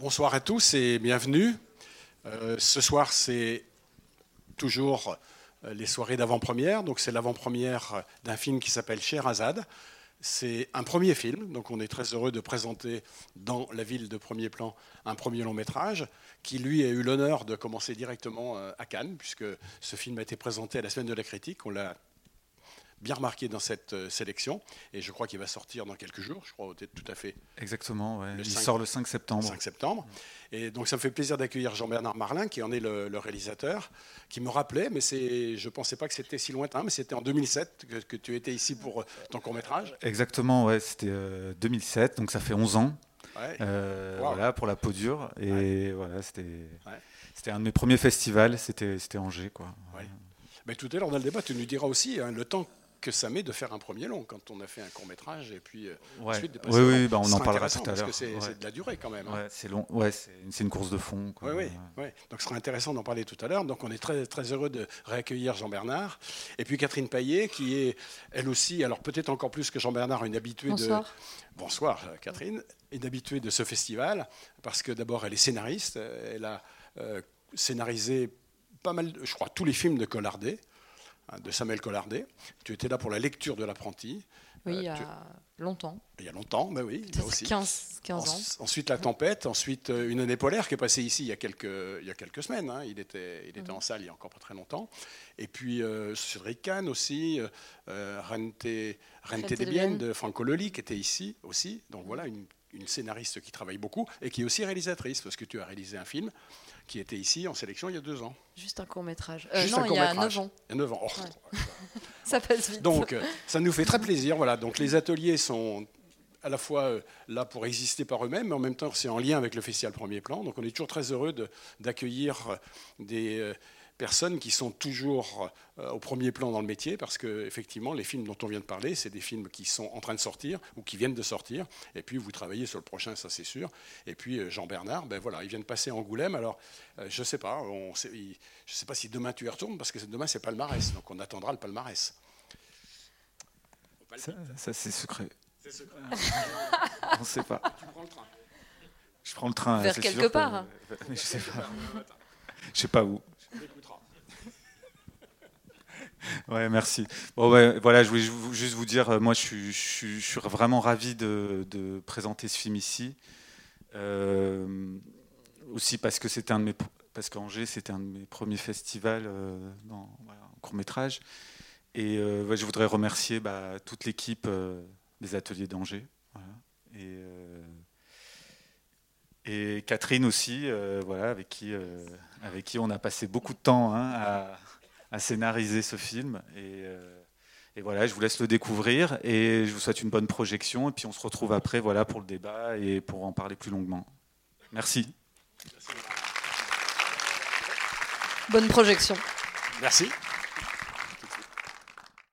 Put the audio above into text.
Bonsoir à tous et bienvenue. Euh, ce soir, c'est toujours euh, les soirées d'avant-première. Donc, c'est l'avant-première d'un film qui s'appelle Sherazade. C'est un premier film, donc on est très heureux de présenter dans la ville de premier plan un premier long métrage qui, lui, a eu l'honneur de commencer directement euh, à Cannes, puisque ce film a été présenté à la Semaine de la Critique. On l'a bien remarqué dans cette euh, sélection. Et je crois qu'il va sortir dans quelques jours, je crois tout à fait. Exactement, il sort le 5 septembre. 5 septembre. Et donc ça me fait plaisir d'accueillir Jean-Bernard Marlin, qui en est le, réalisateur, qui me rappelait, mais je ne pensais pas que c'était si lointain, mais c'était en 2007 que, tu étais ici pour euh, ton court-métrage. Exactement, ouais, c'était 2007, euh, donc ça fait 11 ans. Voilà, pour la peau dure. Et voilà, c'était c'était un de mes premiers festivals, c'était Angers. Quoi. Mais tout à l'heure, dans le débat, tu nous diras aussi hein, le temps que ça met de faire un premier long quand on a fait un court métrage et puis euh, ensuite de passer Oui, oui, bah, on en parlera tout à l'heure. Parce que c'est de la durée quand même. Hein. c'est long, ouais, c'est une course de fond. Oui, oui, oui. Donc ce sera intéressant d'en parler tout à l'heure. Donc on est très, très heureux de réaccueillir Jean-Bernard. Et puis Catherine Paillet, qui est elle aussi, alors peut-être encore plus que Jean-Bernard, une habituée Bonsoir. de. Bonsoir Catherine, une habituée de ce festival, parce que d'abord elle est scénariste, elle a euh, scénarisé pas mal, je crois, tous les films de Collardet. Hein, de Samuel Collardet. Tu étais là pour la lecture de l'apprenti. Oui, il y euh, a longtemps. Il y a longtemps, ben oui. aussi. 15, 15 ans. ensuite, La Tempête, ensuite euh, Une année polaire qui est passée ici il y a quelques, il y a quelques semaines. Hein. Il était, il était mhm. en salle il y a encore pas très longtemps. Et puis euh, aussi, euh, Rente, Rente de Franco Loli qui était ici aussi. Donc voilà, une, une scénariste qui travaille beaucoup et qui est aussi réalisatrice, parce que tu as réalisé un film qui était ici en sélection il y a deux ans. Juste un court métrage. Euh, non, il y a neuf ans. Il y a neuf ans. Oh, ça passe vite. Donc, euh, ça nous fait très plaisir. Voilà. Donc, les ateliers sont à la fois euh, là pour exister par eux-mêmes, mais en même temps, c'est en lien avec le Festival Premier Plan. Donc, on est toujours très heureux d'accueillir des personnes qui sont toujours euh, au premier plan dans le métier, parce que effectivement, les films dont on vient de parler, c'est des films qui sont en train de sortir ou qui viennent de sortir. Et puis vous travaillez sur le prochain, ça c'est sûr. Et puis euh, Jean Bernard, ben voilà, il vient de passer Angoulême. Alors euh, je sais pas, on sait, je sais pas si demain tu y retournes, parce que demain c'est palmarès, donc on attendra le palmarès. Ça, c'est secret. C'est secret. on ne sait pas. Tu prends le train. Je prends le train. Vers quelque part. je sais pas. Je sais pas où. Ouais, merci. Voilà, je voulais juste vous dire, euh, moi, je suis, vraiment ravi de, présenter ce film ici. Euh, aussi parce que c'était un de mes, parce qu'Angers, c'était un de mes premiers festivals euh, en court métrage. Et je voudrais remercier bah, toute l'équipe des ateliers d'Angers. Et, et, Catherine aussi, voilà, avec qui, avec qui on a passé beaucoup de temps hein, à à scénariser ce film. Euh, et, voilà, je vous laisse le découvrir et je vous souhaite une bonne projection. Et puis on se retrouve après voilà, pour le débat et pour en parler plus longuement. Merci. Bonne projection. Merci.